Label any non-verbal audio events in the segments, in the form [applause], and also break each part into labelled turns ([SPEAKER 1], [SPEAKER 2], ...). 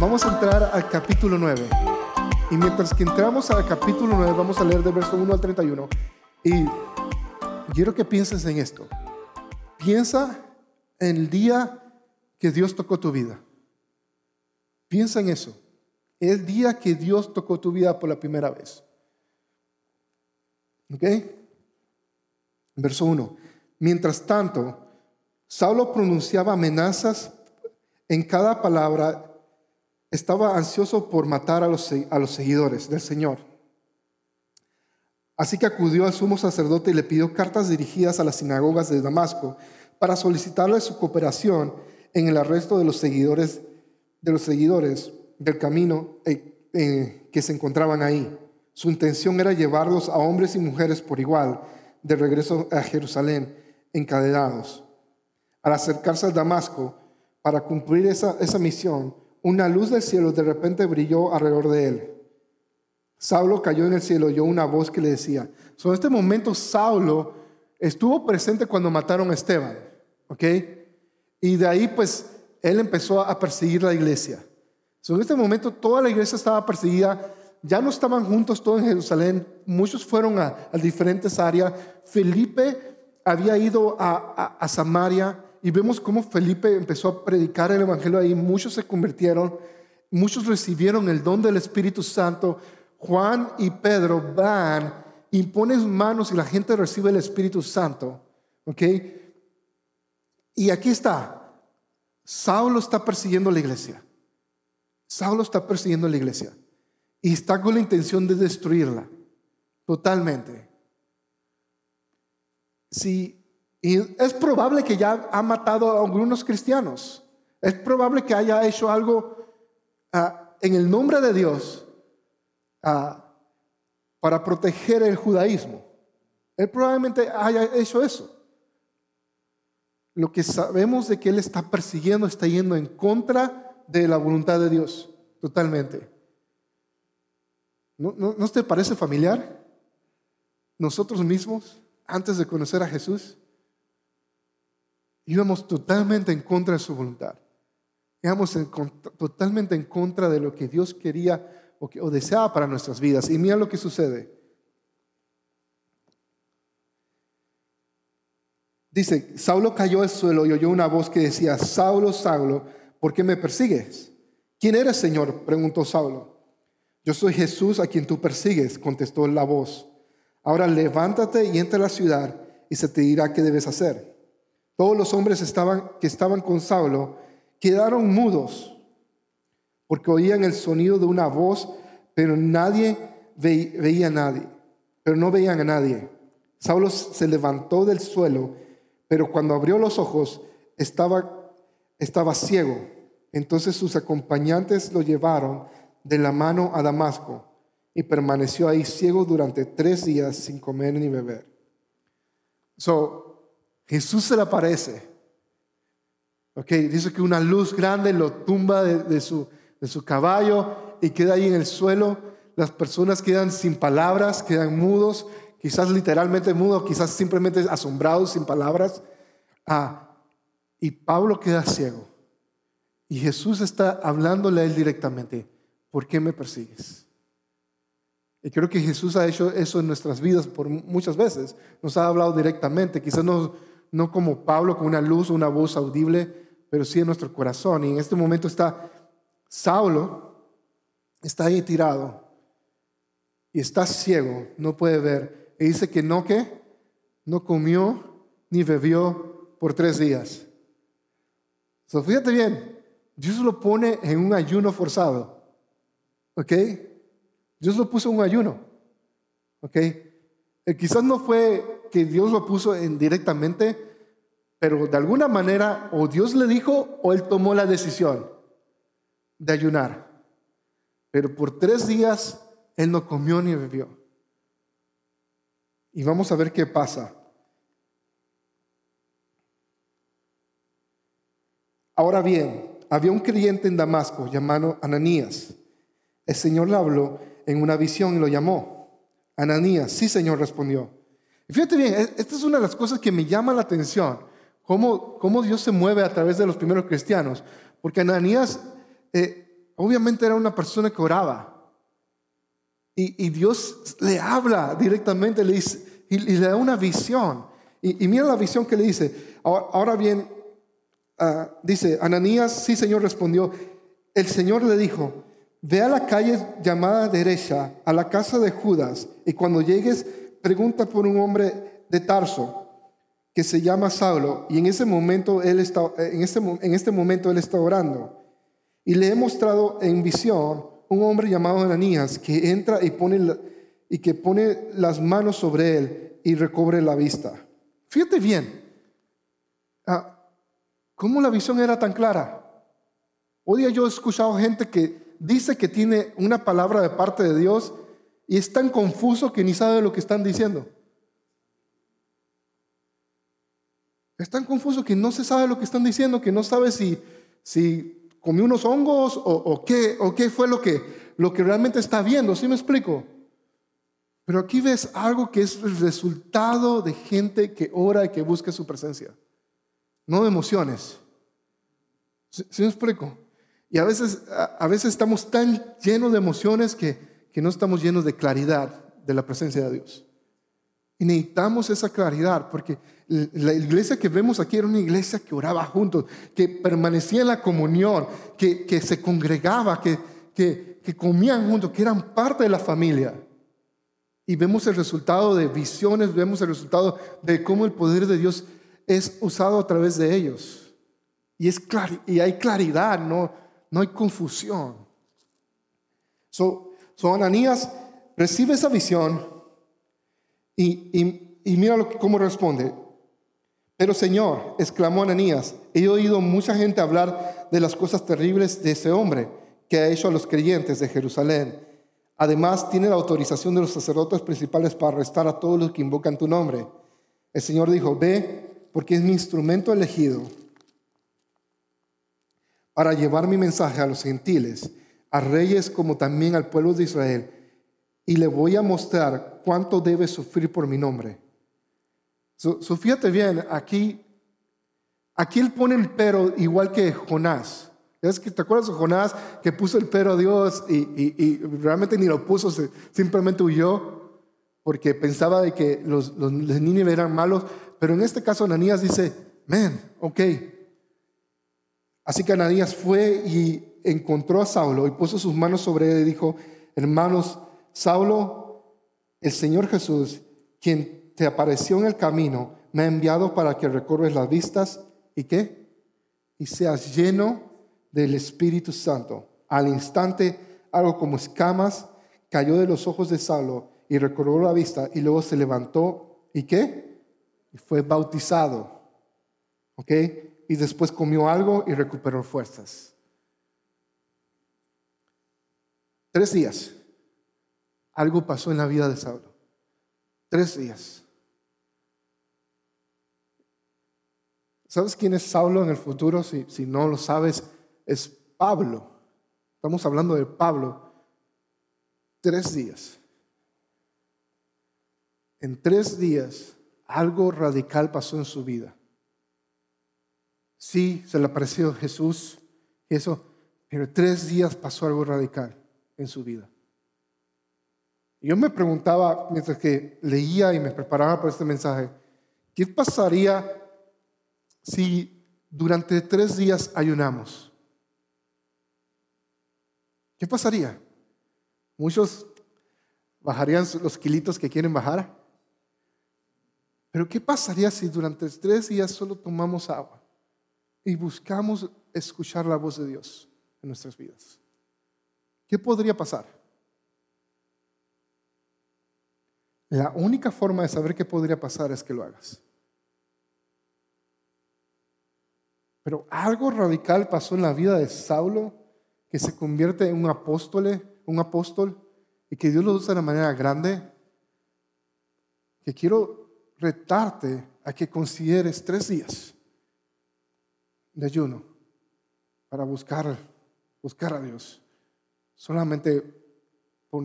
[SPEAKER 1] vamos a entrar al capítulo 9. Y mientras que entramos al capítulo 9, vamos a leer del verso 1 al 31. Y quiero que pienses en esto. Piensa en el día que Dios tocó tu vida. Piensa en eso. El día que Dios tocó tu vida por la primera vez. ¿Ok? Verso 1. Mientras tanto, Saulo pronunciaba amenazas en cada palabra. Estaba ansioso por matar a los, a los seguidores del Señor. Así que acudió al sumo sacerdote y le pidió cartas dirigidas a las sinagogas de Damasco para solicitarle su cooperación en el arresto de los seguidores, de los seguidores del camino eh, eh, que se encontraban ahí. Su intención era llevarlos a hombres y mujeres por igual de regreso a Jerusalén encadenados. Al acercarse al Damasco para cumplir esa, esa misión, una luz del cielo de repente brilló alrededor de él. Saulo cayó en el cielo y oyó una voz que le decía, en este momento Saulo estuvo presente cuando mataron a Esteban, ¿ok? Y de ahí pues él empezó a perseguir la iglesia. en este momento toda la iglesia estaba perseguida, ya no estaban juntos todos en Jerusalén, muchos fueron a, diferentes áreas. Felipe había ido a, a, Samaria y vemos cómo Felipe empezó a predicar el Evangelio ahí, muchos se convirtieron, muchos recibieron el don del Espíritu Santo. Juan y Pedro van, imponen manos y la gente recibe el Espíritu Santo. ¿Ok? Y aquí está. Saulo está persiguiendo la iglesia. Saulo está persiguiendo la iglesia. Y está con la intención de destruirla. Totalmente. Sí, y es probable que ya ha matado a algunos cristianos. Es probable que haya hecho algo ah, en el nombre de Dios ah, para proteger el judaísmo. Él probablemente haya hecho eso. Lo que sabemos de que él está persiguiendo está yendo en contra de la voluntad de Dios, totalmente. ¿No, no, te parece familiar? Nosotros mismos, antes de conocer a Jesús, íbamos totalmente en contra de su voluntad. Íbamos totalmente en contra de lo que Dios quería o, o deseaba para nuestras vidas. Y mira lo que sucede. Dice, Saulo cayó al suelo y oyó una voz que decía, Saulo, Saulo, ¿por qué me persigues? ¿Quién eres, Señor? preguntó Saulo. Yo soy Jesús a quien tú persigues, contestó la voz. Ahora levántate y entra a la ciudad y se te dirá qué debes hacer. Todos los hombres estaban, que estaban con Saulo quedaron mudos porque oían el sonido de una voz, pero nadie veía a nadie, pero no veían a nadie. Saulo se levantó del suelo, pero cuando abrió los ojos estaba, estaba ciego. Entonces sus acompañantes lo llevaron de la mano a Damasco y permaneció ahí ciego durante tres días sin comer ni beber. So, Jesús se le aparece. Ok, dice que una luz grande lo tumba de, su, de su caballo y queda ahí en el suelo. Las personas quedan sin palabras, quedan mudos, quizás literalmente mudos, quizás simplemente asombrados, sin palabras. Ah, y Pablo queda ciego. Y Jesús está hablándole a él directamente. ¿por qué me persigues? Y creo que Jesús ha hecho eso en nuestras vidas por muchas veces. Nos ha hablado directamente, quizás no, no como Pablo con una luz, una voz audible, pero sí en nuestro corazón. Y en este momento está Saulo, está ahí tirado y está ciego, no puede ver. Y dice que no que no comió ni bebió por tres días. So, fíjate bien, Dios lo pone en un ayuno forzado. ¿Ok? Dios lo puso en un ayuno. ¿Ok? Eh, quizás no fue que Dios lo puso en directamente, pero de alguna manera o Dios le dijo o él tomó la decisión de ayunar. Pero por tres días él no comió ni bebió. Y vamos a ver qué pasa. Ahora bien, había un creyente en Damasco llamado Ananías el Señor le habló en una visión y lo llamó. Ananías, sí Señor, respondió. Y fíjate bien, e-, esta es una de las cosas que me llama la atención, cómo, cómo Dios se mueve a través de los primeros cristianos. Porque Ananías, eh, obviamente era una persona que oraba. Y, Dios le habla directamente le dice, y, le da una visión. Y, mira la visión que le dice. Ahora, bien, ah, dice, Ananías, sí Señor respondió, el Señor le dijo, ve a la calle llamada derecha, a la casa de Judas, y cuando llegues, pregunta por un hombre de Tarso que se llama Saulo, y en ese momento él está, en este, en este momento él está orando. Y le he mostrado en visión un hombre llamado Ananías que entra y, pone y que pone las manos sobre él y recobre la vista. Fíjate bien, ah, ¿cómo la visión era tan clara? Hoy día yo he escuchado gente que dice que tiene una palabra de parte de Dios y es tan confuso que ni sabe lo que están diciendo. Es tan confuso que no se sabe lo que están diciendo, que no sabe si, si comió unos hongos o, qué, o qué fue lo que, lo que realmente está viendo. ¿Sí me explico? Pero aquí ves algo que es el resultado de gente que ora y que busca su presencia, no de emociones. ¿Sí, me explico? Y a veces, a, veces estamos tan llenos de emociones que, que no estamos llenos de claridad de la presencia de Dios. Y necesitamos esa claridad porque la iglesia que vemos aquí era una iglesia que oraba juntos, que permanecía en la comunión, que, que se congregaba, que, que, que comían juntos, que eran parte de la familia. Y vemos el resultado de visiones, vemos el resultado de cómo el poder de Dios es usado a través de ellos. Y, es y hay claridad, no, no hay confusión. So, so Ananías recibe esa visión y, mira cómo responde. Pero Señor, exclamó Ananías, he oído mucha gente hablar de las cosas terribles de ese hombre que ha hecho a los creyentes de Jerusalén. Además, tiene la autorización de los sacerdotes principales para arrestar a todos los que invocan tu nombre. El Señor dijo, ve, porque es mi instrumento elegido para llevar mi mensaje a los gentiles, a reyes como también al pueblo de Israel, y le voy a mostrar cuánto debe sufrir por mi nombre. So, fíjate bien, aquí, aquí él pone el pero igual que Jonás. ¿Es que te acuerdas de Jonás que puso el pero a Dios y, realmente ni lo puso, simplemente huyó porque pensaba de que los, los Nínive eran malos? Pero en este caso Ananías dice, men, ok. Así que Ananías fue y encontró a Saulo y puso sus manos sobre él y dijo, hermanos, Saulo, el Señor Jesús, quien te apareció en el camino, me ha enviado para que recorres las vistas y qué? Y seas lleno del Espíritu Santo. Al instante, algo como escamas cayó de los ojos de Saulo y recorrió la vista y luego se levantó y qué? Y fue bautizado. ¿Ok? Y después comió algo y recuperó fuerzas. Tres días. Algo pasó en la vida de Saulo. Tres días. ¿Sabes quién es Saulo en el futuro? Si, no lo sabes, es Pablo. Estamos hablando de Pablo. Tres días. En tres días algo radical pasó en su vida. Sí, se le apareció Jesús, eso, pero tres días pasó algo radical en su vida. Yo me preguntaba, mientras que leía y me preparaba para este mensaje, ¿qué pasaría si durante tres días ayunamos? ¿Qué pasaría? Muchos bajarían los kilitos que quieren bajar. Pero ¿qué pasaría si durante tres días solo tomamos agua y buscamos escuchar la voz de Dios en nuestras vidas? ¿Qué podría pasar? La única forma de saber qué podría pasar es que lo hagas. Pero algo radical pasó en la vida de Saulo que se convierte en un apóstol, un apóstol y que Dios lo usa de manera grande. Que quiero retarte a que consideres tres días de ayuno para buscar, buscar a Dios. Solamente por,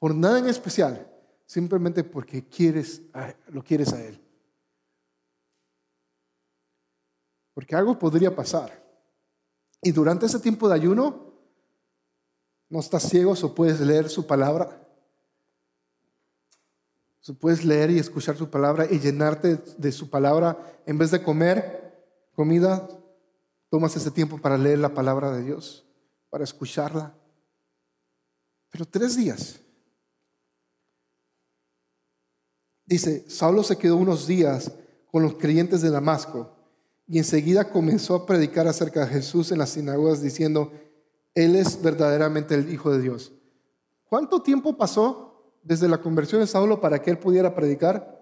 [SPEAKER 1] por nada en especial, simplemente porque quieres, lo quieres a Él. Porque algo podría pasar. Y durante ese tiempo de ayuno, no estás ciego, o puedes leer su palabra. O puedes leer y escuchar su palabra y llenarte de su palabra. En vez de comer comida, tomas ese tiempo para leer la palabra de Dios, para escucharla. Pero tres días. Dice, Saulo se quedó unos días con los creyentes de Damasco y enseguida comenzó a predicar acerca de Jesús en las sinagogas diciendo, Él es verdaderamente el Hijo de Dios. ¿Cuánto tiempo pasó desde la conversión de Saulo para que él pudiera predicar?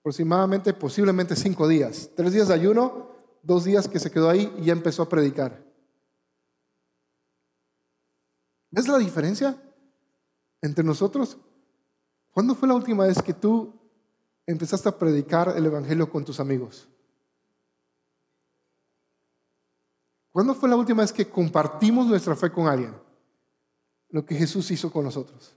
[SPEAKER 1] Aproximadamente, posiblemente cinco días. Tres días de ayuno, dos días que se quedó ahí y ya empezó a predicar. ¿Ves la diferencia entre nosotros? ¿Cuándo fue la última vez que tú empezaste a predicar el Evangelio con tus amigos? ¿Cuándo fue la última vez que compartimos nuestra fe con alguien? Lo que Jesús hizo con nosotros.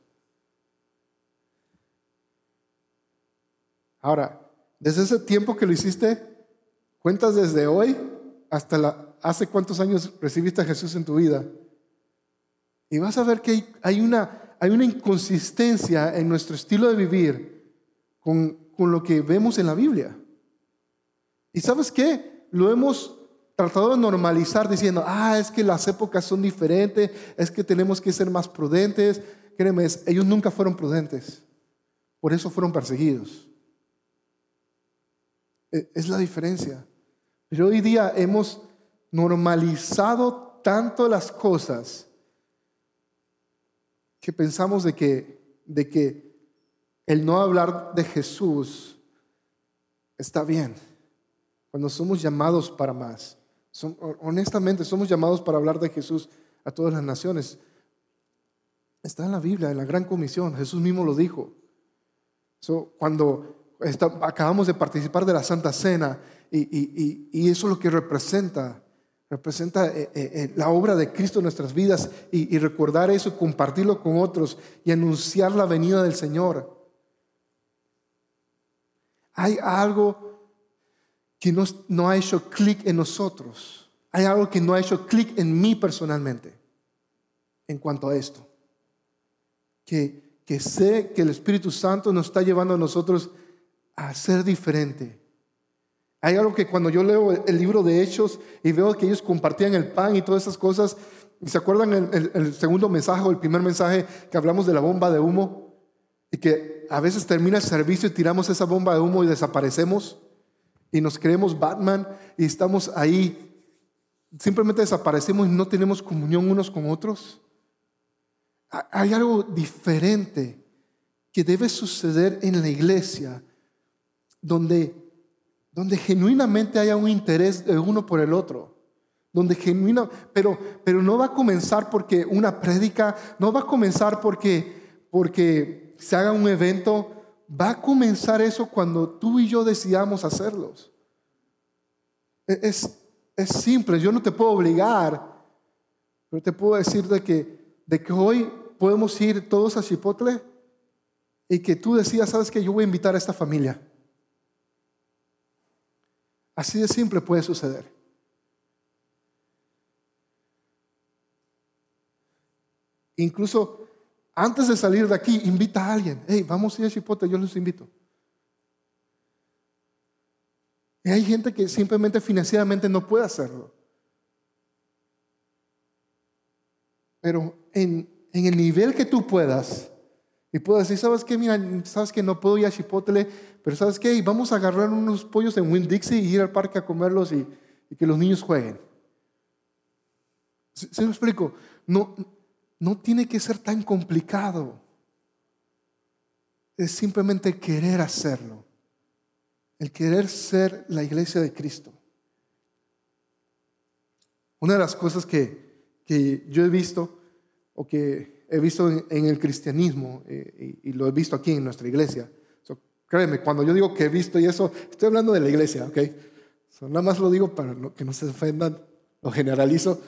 [SPEAKER 1] Ahora, desde ese tiempo que lo hiciste, cuentas desde hoy hasta hace cuántos años recibiste a Jesús en tu vida. Y vas a ver que hay una hay una inconsistencia en nuestro estilo de vivir con, lo que vemos en la Biblia. ¿Y sabes qué? Lo hemos tratado de normalizar diciendo, ah, es que las épocas son diferentes, es que tenemos que ser más prudentes. Créeme, ellos nunca fueron prudentes, por eso fueron perseguidos. E, es la diferencia. Pero hoy día hemos normalizado tanto las cosas que pensamos de que, de que el no hablar de Jesús está bien, cuando somos llamados para más. honestamente, somos llamados para hablar de Jesús a todas las naciones. Está en la Biblia, en la Gran Comisión, Jesús mismo lo dijo. cuando acabamos de participar de la Santa Cena y, y eso es lo que representa representa eh, eh, eh, la obra de Cristo en nuestras vidas y, recordar eso, compartirlo con otros y anunciar la venida del Señor. Hay algo que no, no ha hecho clic en nosotros. Hay algo que no ha hecho clic en mí personalmente en cuanto a esto. Que, que sé que el Espíritu Santo nos está llevando a nosotros a ser diferente hay algo que cuando yo leo el libro de Hechos y veo que ellos compartían el pan y todas esas cosas, ¿se acuerdan el, segundo mensaje o el primer mensaje que hablamos de la bomba de humo? Y que a veces termina el servicio y tiramos esa bomba de humo y desaparecemos y nos creemos Batman y estamos ahí. Simplemente desaparecemos y no tenemos comunión unos con otros. Hay algo diferente que debe suceder en la iglesia donde donde genuinamente haya un interés de uno por el otro. Donde genuino, pero, pero no va a comenzar porque una prédica, no va a comenzar porque, porque se haga un evento, va a comenzar eso cuando tú y yo decidamos hacerlos. E, es, es simple, yo no te puedo obligar, pero te puedo decir de que, de que hoy podemos ir todos a Chipotle y que tú decías, sabes que yo voy a invitar a esta familia. Así de simple puede suceder. Incluso antes de salir de aquí, invita a alguien. Hey, vamos a ir a Chipotle, yo los invito. Y hay gente que simplemente financieramente no puede hacerlo. Pero en el nivel que tú puedas, y puedo decir, ¿sabes qué? Mira, ¿sabes que no puedo ir a Chipotle? Pero ¿sabes qué? Vamos a agarrar unos pollos en Winn Dixie y ir al parque a comerlos y, que los niños jueguen. ¿Se, lo explico? No, no tiene que ser tan complicado. Es simplemente querer hacerlo. El querer ser la iglesia de Cristo. Una de las cosas que, que yo he visto o que he visto en, el cristianismo eh, y, lo he visto aquí en nuestra iglesia. créeme, cuando yo digo que he visto y eso, estoy hablando de la iglesia, ¿ok? nada más lo digo para que no se ofendan, lo generalizo.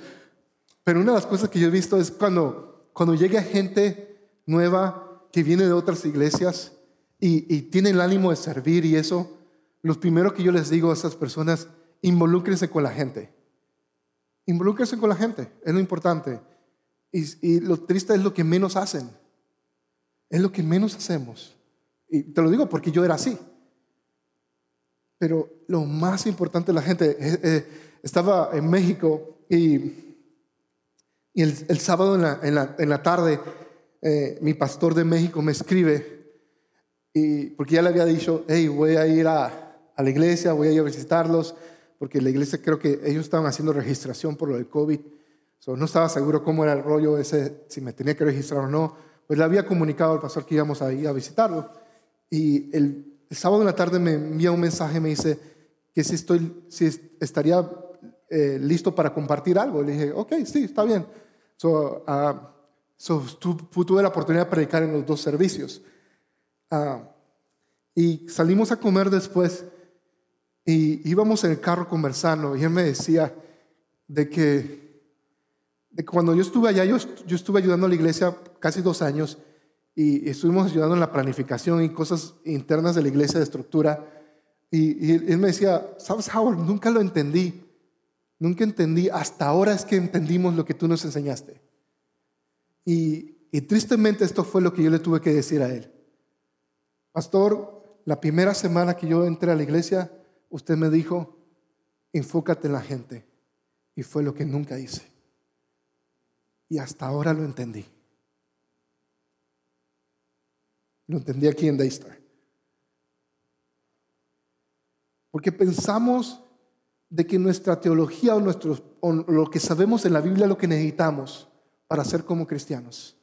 [SPEAKER 1] Pero una de las cosas que yo he visto es cuando, cuando llega gente nueva que viene de otras iglesias y, y tiene el ánimo de servir y eso, lo primero que yo les digo a esas personas, involúcrense con la gente. Involúquense con la gente, es lo importante. Y, y, lo triste es lo que menos hacen. Es lo que menos hacemos. Y te lo digo porque yo era así. Pero lo más importante, la gente, eh, eh, estaba en México y, y el, sábado en la, en la, en la tarde eh, mi pastor de México me escribe, y, porque ya le había dicho, hey, voy a ir a, a la iglesia, voy a ir a visitarlos, porque la iglesia creo que ellos estaban haciendo registración por lo del COVID. No estaba seguro cómo era el rollo ese, si me tenía que registrar o no. Pues le había comunicado al pastor que íbamos a ir a visitarlo. Y el, sábado en la tarde me envía un mensaje, me dice que si, estoy, si estaría eh, listo para compartir algo. Le dije, ok, sí, está bien. So, uh, so, tuve la oportunidad de predicar en los dos servicios. Uh, y salimos a comer después y íbamos en el carro conversando y él me decía de que, cuando yo estuve allá, yo, estuve ayudando a la iglesia casi dos años y estuvimos ayudando en la planificación y cosas internas de la iglesia de estructura. Y, él me decía, ¿sabes, Howard? Nunca lo entendí. Nunca entendí. Hasta ahora es que entendimos lo que tú nos enseñaste. Y, y tristemente esto fue lo que yo le tuve que decir a él. Pastor, la primera semana que yo entré a la iglesia, usted me dijo, enfócate en la gente. Y fue lo que nunca hice. Y hasta ahora lo entendí. Lo entendí aquí en Daystar. Porque pensamos de que nuestra teología o, o lo que sabemos en la Biblia es lo que necesitamos para ser como cristianos.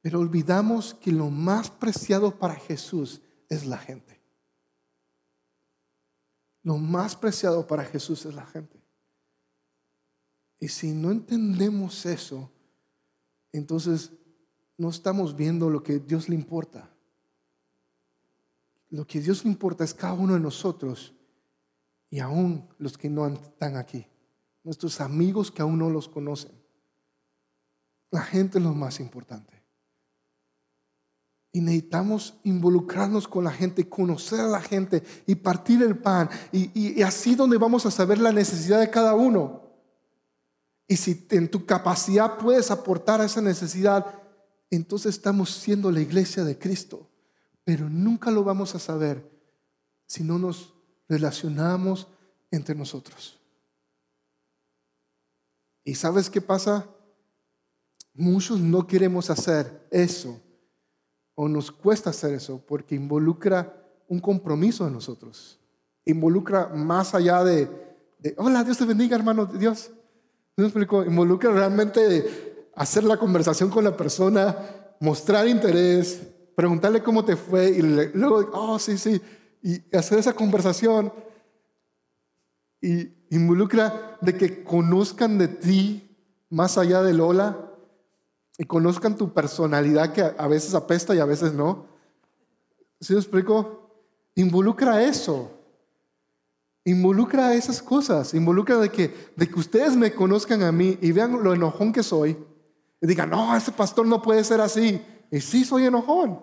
[SPEAKER 1] Pero olvidamos que lo más preciado para Jesús es la gente. Lo más preciado para Jesús es la gente. Y si no entendemos eso, entonces no estamos viendo lo que Dios le importa. Lo que Dios le importa es cada uno de nosotros y aún los que no están aquí, nuestros amigos que aún no los conocen. La gente es lo más importante. Y necesitamos involucrarnos con la gente, conocer a la gente y partir el pan. Y, y así donde vamos a saber la necesidad de cada uno. Y si en tu capacidad puedes aportar a esa necesidad, entonces estamos siendo la iglesia de Cristo. Pero nunca lo vamos a saber si no nos relacionamos entre nosotros. ¿Y sabes qué pasa? Muchos no queremos hacer eso o nos cuesta hacer eso porque involucra un compromiso de nosotros. Involucra más allá de, hola, Dios te bendiga, hermano, Dios. ¿No Involucra realmente hacer la conversación con la persona, mostrar interés, preguntarle cómo te fue y luego, oh, sí, sí, y hacer esa conversación. Y involucra de que conozcan de ti más allá del hola y conozcan tu personalidad que a veces apesta y a veces no. ¿Sí me explico? Involucra eso. Involucra esas cosas. Involucra de que, de que ustedes me conozcan a mí y vean lo enojón que soy y diga, no, ese pastor no puede ser así. Y sí, soy enojón.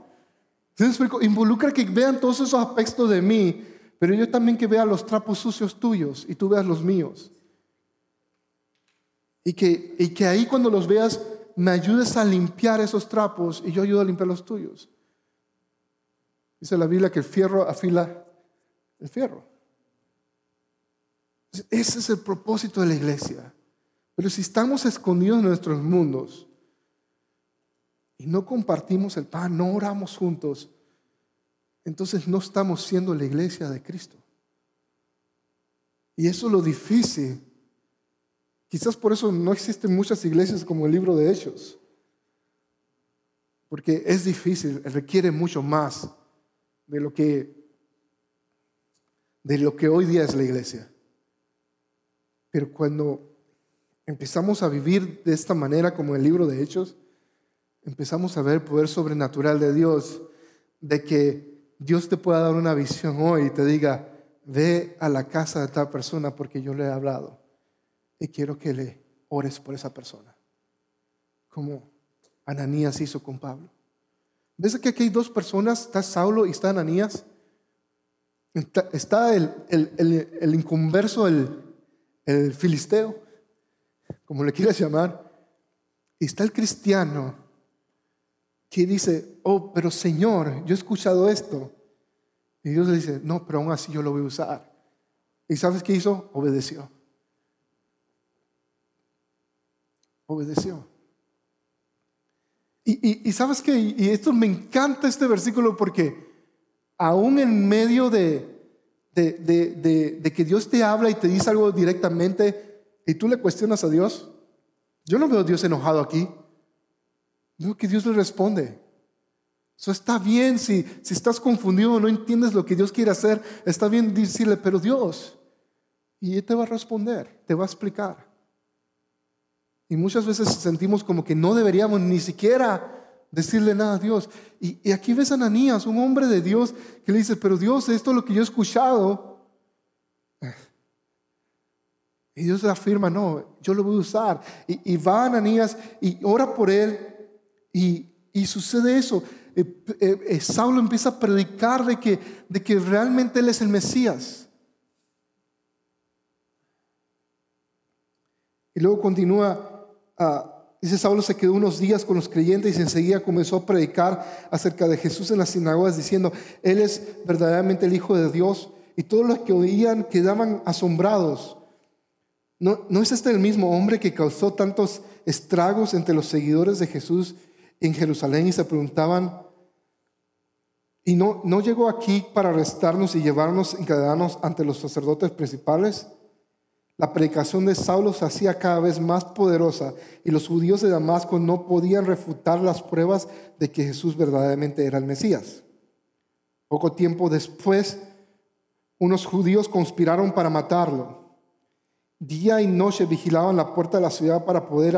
[SPEAKER 1] Involucra que vean todos esos aspectos de mí, pero yo también que vea los trapos sucios tuyos y tú veas los míos. Y que, y que ahí cuando los veas me ayudes a limpiar esos trapos y yo ayudo a limpiar los tuyos. Dice la Biblia que el fierro afila el fierro. Ese es el propósito de la iglesia. Pero si estamos escondidos en nuestros mundos, y no compartimos el pan, no oramos juntos, entonces no estamos siendo la iglesia de Cristo. Y eso es lo difícil. Quizás por eso no existen muchas iglesias como el libro de Hechos. Porque es difícil, requiere mucho más de lo que de lo que hoy día es la iglesia. Pero cuando empezamos a vivir de esta manera como el libro de Hechos, empezamos a ver el poder sobrenatural de Dios, de que Dios te pueda dar una visión hoy y te diga, ve a la casa de tal persona porque yo le he hablado y quiero que le ores por esa persona, como Ananías hizo con Pablo. ¿Ves que aquí hay dos personas? Está Saulo y está Ananías. Está el, el, el, el inconverso, el, el filisteo, como le quieras llamar, y está el cristiano que dice, oh, pero Señor, yo he escuchado esto. Y Dios le dice, no, pero aún así yo lo voy a usar. ¿Y sabes qué hizo? Obedeció. Obedeció. Y, sabes qué, y esto me encanta este versículo porque aún en medio de, de, que Dios te habla y te dice algo directamente y tú le cuestionas a Dios, yo no veo a Dios enojado aquí. Veo que Dios le responde. Eso está bien si, si estás confundido no entiendes lo que Dios quiere hacer, está bien decirle, pero Dios, y Él te va a responder, te va a explicar. Y muchas veces sentimos como que no deberíamos ni siquiera decirle nada a Dios. Y, aquí ves a Ananías, un hombre de Dios, que le dice, pero Dios, esto es lo que yo he escuchado. [laughs] Y Dios le afirma, no, yo lo voy a usar. Y, va a Ananías y ora por él y, sucede eso. Eh, eh, eh, Saulo empieza a predicar de que, de que realmente él es el Mesías. Y luego continúa a Dice Saulo se quedó unos días con los creyentes y enseguida comenzó a predicar acerca de Jesús en las sinagogas diciendo, Él es verdaderamente el Hijo de Dios. Y todos los que oían quedaban asombrados. ¿No, ¿No es este el mismo hombre que causó tantos estragos entre los seguidores de Jesús en Jerusalén y se preguntaban, ¿y no, no llegó aquí para arrestarnos y llevarnos encadenados ante los sacerdotes principales? La predicación de Saulo se hacía cada vez más poderosa y los judíos de Damasco no podían refutar las pruebas de que Jesús verdaderamente era el Mesías. Poco tiempo después, unos judíos conspiraron para matarlo. Día y noche vigilaban la puerta de la ciudad para poder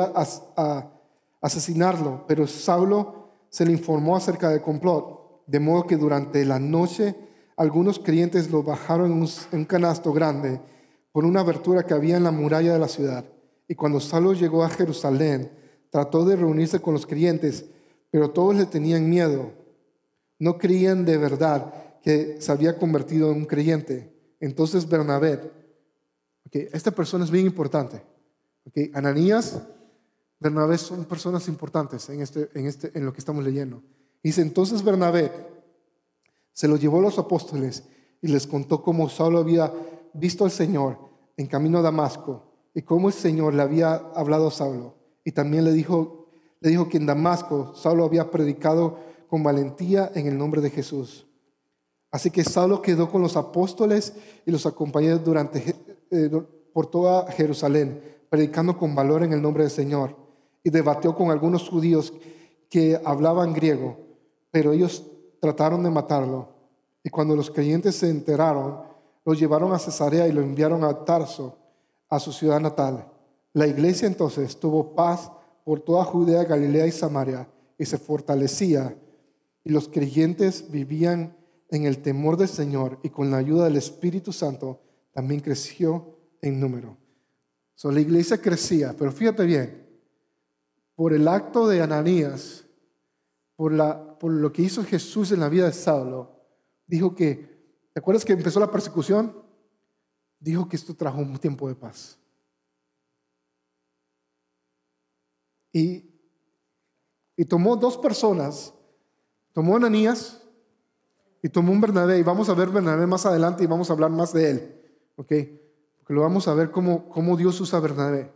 [SPEAKER 1] asesinarlo, pero Saulo se le informó acerca del complot, de modo que durante la noche algunos creyentes lo bajaron en un canasto grande por una abertura que había en la muralla de la ciudad. Y cuando Saulo llegó a Jerusalén, trató de reunirse con los creyentes, pero todos le tenían miedo. No creían de verdad que se había convertido en un creyente. Entonces Bernabé, okay, esta persona es bien importante. Okay, Ananías, Bernabé son personas importantes en, este, en, este, en lo que estamos leyendo. Dice, entonces Bernabé se lo llevó a los apóstoles y les contó cómo Saulo había visto al Señor en camino a Damasco y cómo el Señor le había hablado a Saulo. Y también le dijo, le dijo que en Damasco Saulo había predicado con valentía en el nombre de Jesús. Así que Saulo quedó con los apóstoles y los acompañó durante, eh, por toda Jerusalén, predicando con valor en el nombre del Señor. Y debatió con algunos judíos que hablaban griego, pero ellos trataron de matarlo. Y cuando los creyentes se enteraron, lo llevaron a Cesarea y lo enviaron a Tarso, a su ciudad natal. La iglesia entonces tuvo paz por toda Judea, Galilea y Samaria y se fortalecía. Y los creyentes vivían en el temor del Señor y con la ayuda del Espíritu Santo también creció en número. So, la iglesia crecía, pero fíjate bien, por el acto de Ananías, por, la, por lo que hizo Jesús en la vida de Saulo, dijo que ¿Te acuerdas que empezó la persecución? Dijo que esto trajo un tiempo de paz. Y, y tomó dos personas, tomó a Ananías y tomó un Bernabé, y vamos a ver Bernabé más adelante y vamos a hablar más de él, ¿ok? Porque lo vamos a ver cómo, cómo Dios usa a Bernabé.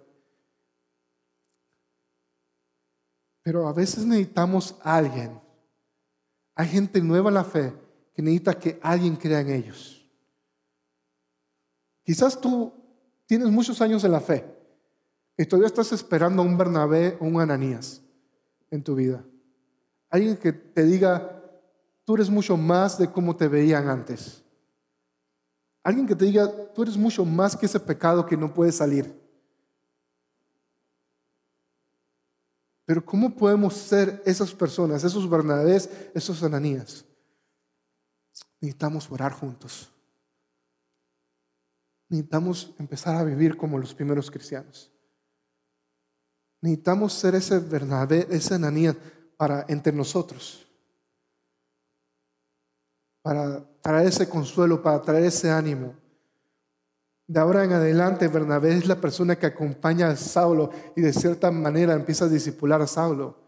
[SPEAKER 1] Pero a veces necesitamos a alguien. Hay gente nueva en la fe que necesita que alguien crea en ellos. Quizás tú tienes muchos años en la fe y todavía estás esperando a un Bernabé o un Ananías en tu vida. Alguien que te diga, tú eres mucho más de cómo te veían antes. Alguien que te diga, tú eres mucho más que ese pecado que no puede salir. Pero ¿cómo podemos ser esas personas, esos Bernabés, esos Ananías? Necesitamos orar juntos. Necesitamos empezar a vivir como los primeros cristianos. Necesitamos ser ese Bernabé, ese Ananías para entre nosotros. Para traer ese consuelo, para traer ese ánimo. De ahora en adelante, Bernabé es la persona que acompaña a Saulo y de cierta manera empieza a discipular a Saulo.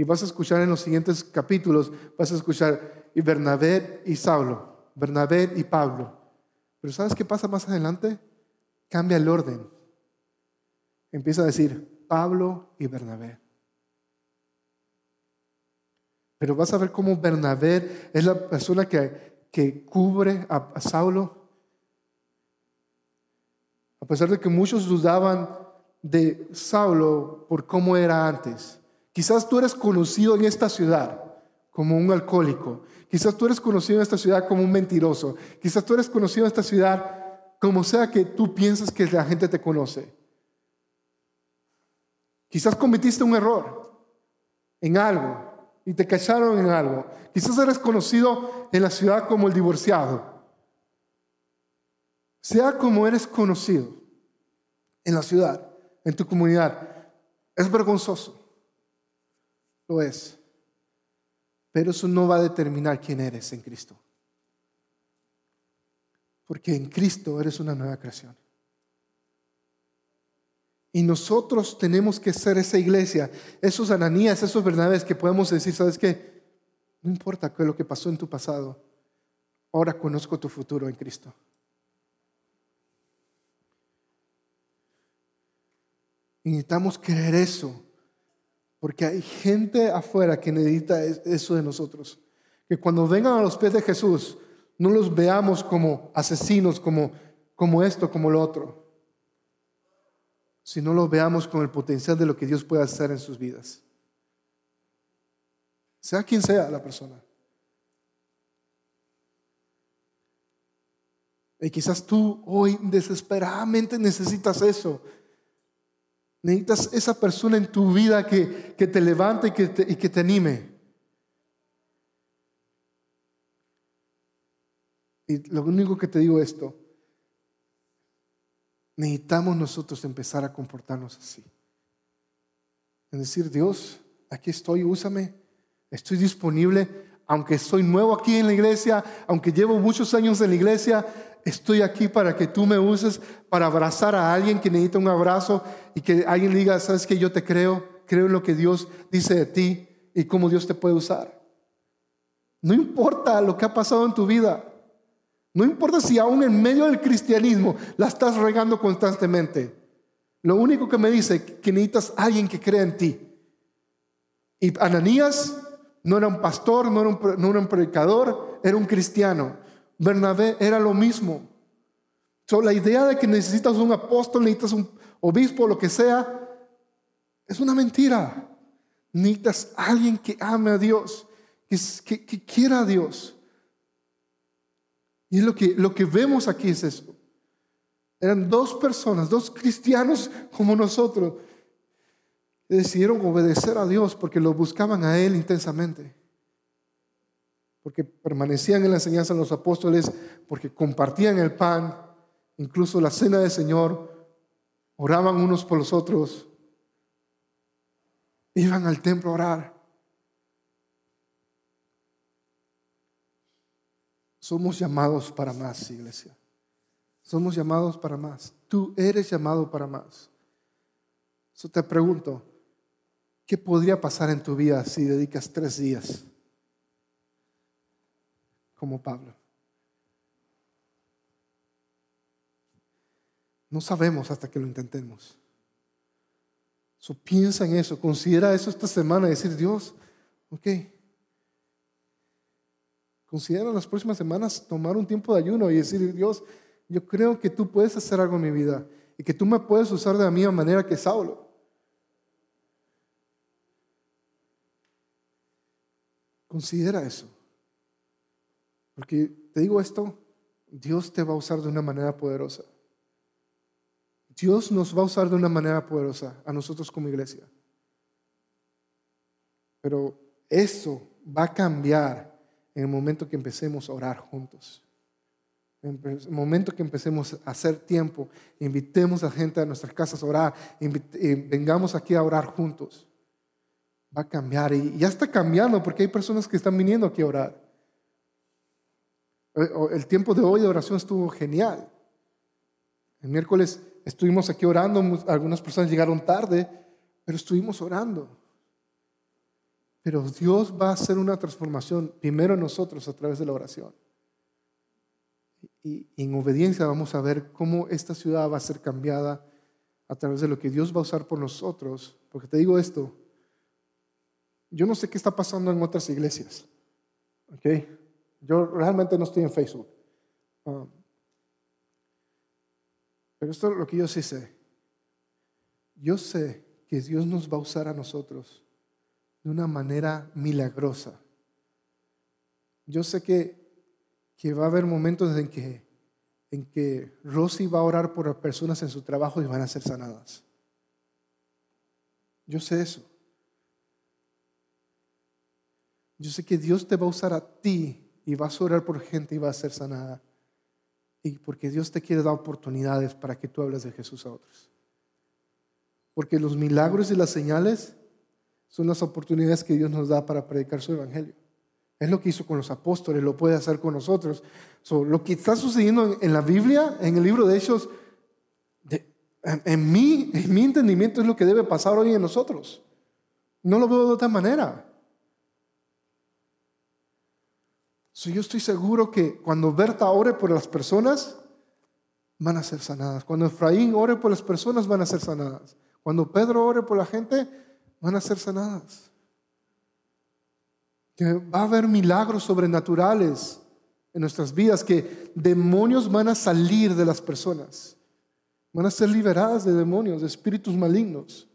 [SPEAKER 1] Y vas a escuchar en los siguientes capítulos, vas a escuchar y Bernabé y Saulo, Bernabé y Pablo. Pero ¿sabes qué pasa más adelante? Cambia el orden. Empieza a decir Pablo y Bernabé. Pero vas a ver cómo Bernabé es la persona que, que cubre a Saulo a pesar de que muchos dudaban de Saulo por cómo era antes. Quizás tú eres conocido en esta ciudad como un alcohólico. Quizás tú eres conocido en esta ciudad como un mentiroso. Quizás tú eres conocido en esta ciudad como sea que tú piensas que la gente te conoce. Quizás cometiste un error en algo y te cacharon en algo. Quizás eres conocido en la ciudad como el divorciado. Sea como eres conocido en la ciudad, en tu comunidad, es vergonzoso. Lo es. Pero eso no va a determinar quién eres en Cristo. Porque en Cristo eres una nueva creación. Y nosotros tenemos que ser esa iglesia, esos ananías, esos verdades que podemos decir, ¿sabes qué? No importa qué lo que pasó en tu pasado, ahora conozco tu futuro en Cristo. necesitamos creer eso, porque hay gente afuera que necesita eso de nosotros. Que cuando vengan a los pies de Jesús, no los veamos como asesinos, como, como esto, como lo otro, sino los veamos con el potencial de lo que Dios puede hacer en sus vidas. Sea quien sea la persona. Y quizás tú hoy desesperadamente necesitas eso. Necesitas esa persona en tu vida que, que te levante y que te, y que te anime. Y lo único que te digo es esto, necesitamos nosotros empezar a comportarnos así. Es decir, Dios, aquí estoy, úsame, estoy disponible, aunque soy nuevo aquí en la iglesia, aunque llevo muchos años en la iglesia, estoy aquí para que tú me uses para abrazar a alguien que necesita un abrazo y que alguien diga, sabes que yo te creo, creo en lo que Dios dice de ti y cómo Dios te puede usar. No importa lo que ha pasado en tu vida. No importa si aún en medio del cristianismo la estás regando constantemente. Lo único que me dice es que necesitas alguien que crea en ti. Y Ananías no era un pastor, no era un, no era un predicador, era un cristiano. Bernabé era lo mismo. So, la idea de que necesitas un apóstol, necesitas un obispo, lo que sea, es una mentira. Necesitas alguien que ame a Dios, que, que, quiera a Dios. Y lo que, lo que vemos aquí es eso. Eran dos personas, dos cristianos como nosotros, que decidieron obedecer a Dios porque lo buscaban a Él intensamente porque permanecían en la enseñanza de los apóstoles, porque compartían el pan, incluso la cena del Señor, oraban unos por los otros, iban al templo a orar. Somos llamados para más, iglesia. Somos llamados para más. Tú eres llamado para más. Eso te pregunto, ¿qué podría pasar en tu vida si dedicas tres días como Pablo. No sabemos hasta que lo intentemos. So, piensa en eso, considera eso esta semana y decir, Dios, ok. Considera las próximas semanas tomar un tiempo de ayuno y decir, Dios, yo creo que tú puedes hacer algo en mi vida y que tú me puedes usar de la misma manera que Saulo. Considera eso. Porque te digo esto, Dios te va a usar de una manera poderosa. Dios nos va a usar de una manera poderosa a nosotros como iglesia. Pero eso va a cambiar en el momento que empecemos a orar juntos. En el momento que empecemos a hacer tiempo, invitemos a gente a nuestras casas a orar, vengamos aquí a orar juntos. Va a cambiar y ya está cambiando porque hay personas que están viniendo aquí a orar. Eh, el tiempo de hoy de oración estuvo genial. El miércoles estuvimos aquí orando, algunas personas llegaron tarde, pero estuvimos orando. Pero Dios va a hacer una transformación primero en nosotros a través de la oración. Y en obediencia vamos a ver cómo esta ciudad va a ser cambiada a través de lo que Dios va a usar por nosotros. Porque te digo esto, yo no sé qué está pasando en otras iglesias. ¿ok? Yo realmente no estoy en Facebook. Um, pero esto es lo que yo sí sé. Yo sé que Dios nos va a usar a nosotros de una manera milagrosa. Yo sé que, que va a haber momentos en que, en que Rosy va a orar por personas en su trabajo y van a ser sanadas. Yo sé eso. Yo sé que Dios te va a usar a ti y vas a orar por gente y va a ser sanada. Y porque Dios te quiere dar oportunidades para que tú hables de Jesús a otros. Porque los milagros y las señales son las oportunidades que Dios nos da para predicar su evangelio. Es lo que hizo con los apóstoles, lo puede hacer con nosotros. lo que está sucediendo en, la Biblia, en el libro de Hechos, en mi entendimiento es lo que debe pasar hoy en nosotros. No lo veo de otra manera. Yo estoy seguro que cuando Berta ore por las personas, van a ser sanadas. Cuando Efraín ore por las personas, van a ser sanadas. Cuando Pedro ore por la gente, van a ser sanadas. Que va a haber milagros sobrenaturales en nuestras vidas, que demonios van a salir de las personas. Van a ser liberadas de demonios, de espíritus malignos.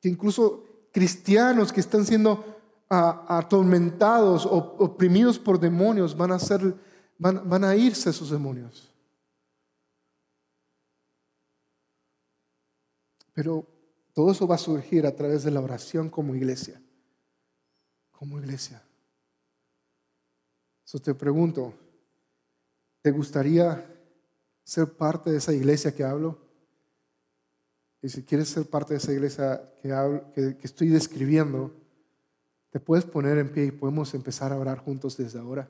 [SPEAKER 1] Que incluso cristianos que están siendo atormentados o oprimidos por demonios, van a, ser, van, van a irse esos demonios. Pero todo eso va a surgir a través de la oración como iglesia. Como iglesia. Eso te pregunto, ¿te gustaría ser parte de esa iglesia que hablo? Y si quieres ser parte de esa iglesia que, hablo, que, que estoy describiendo, te puedes poner en pie y podemos empezar a orar juntos desde ahora.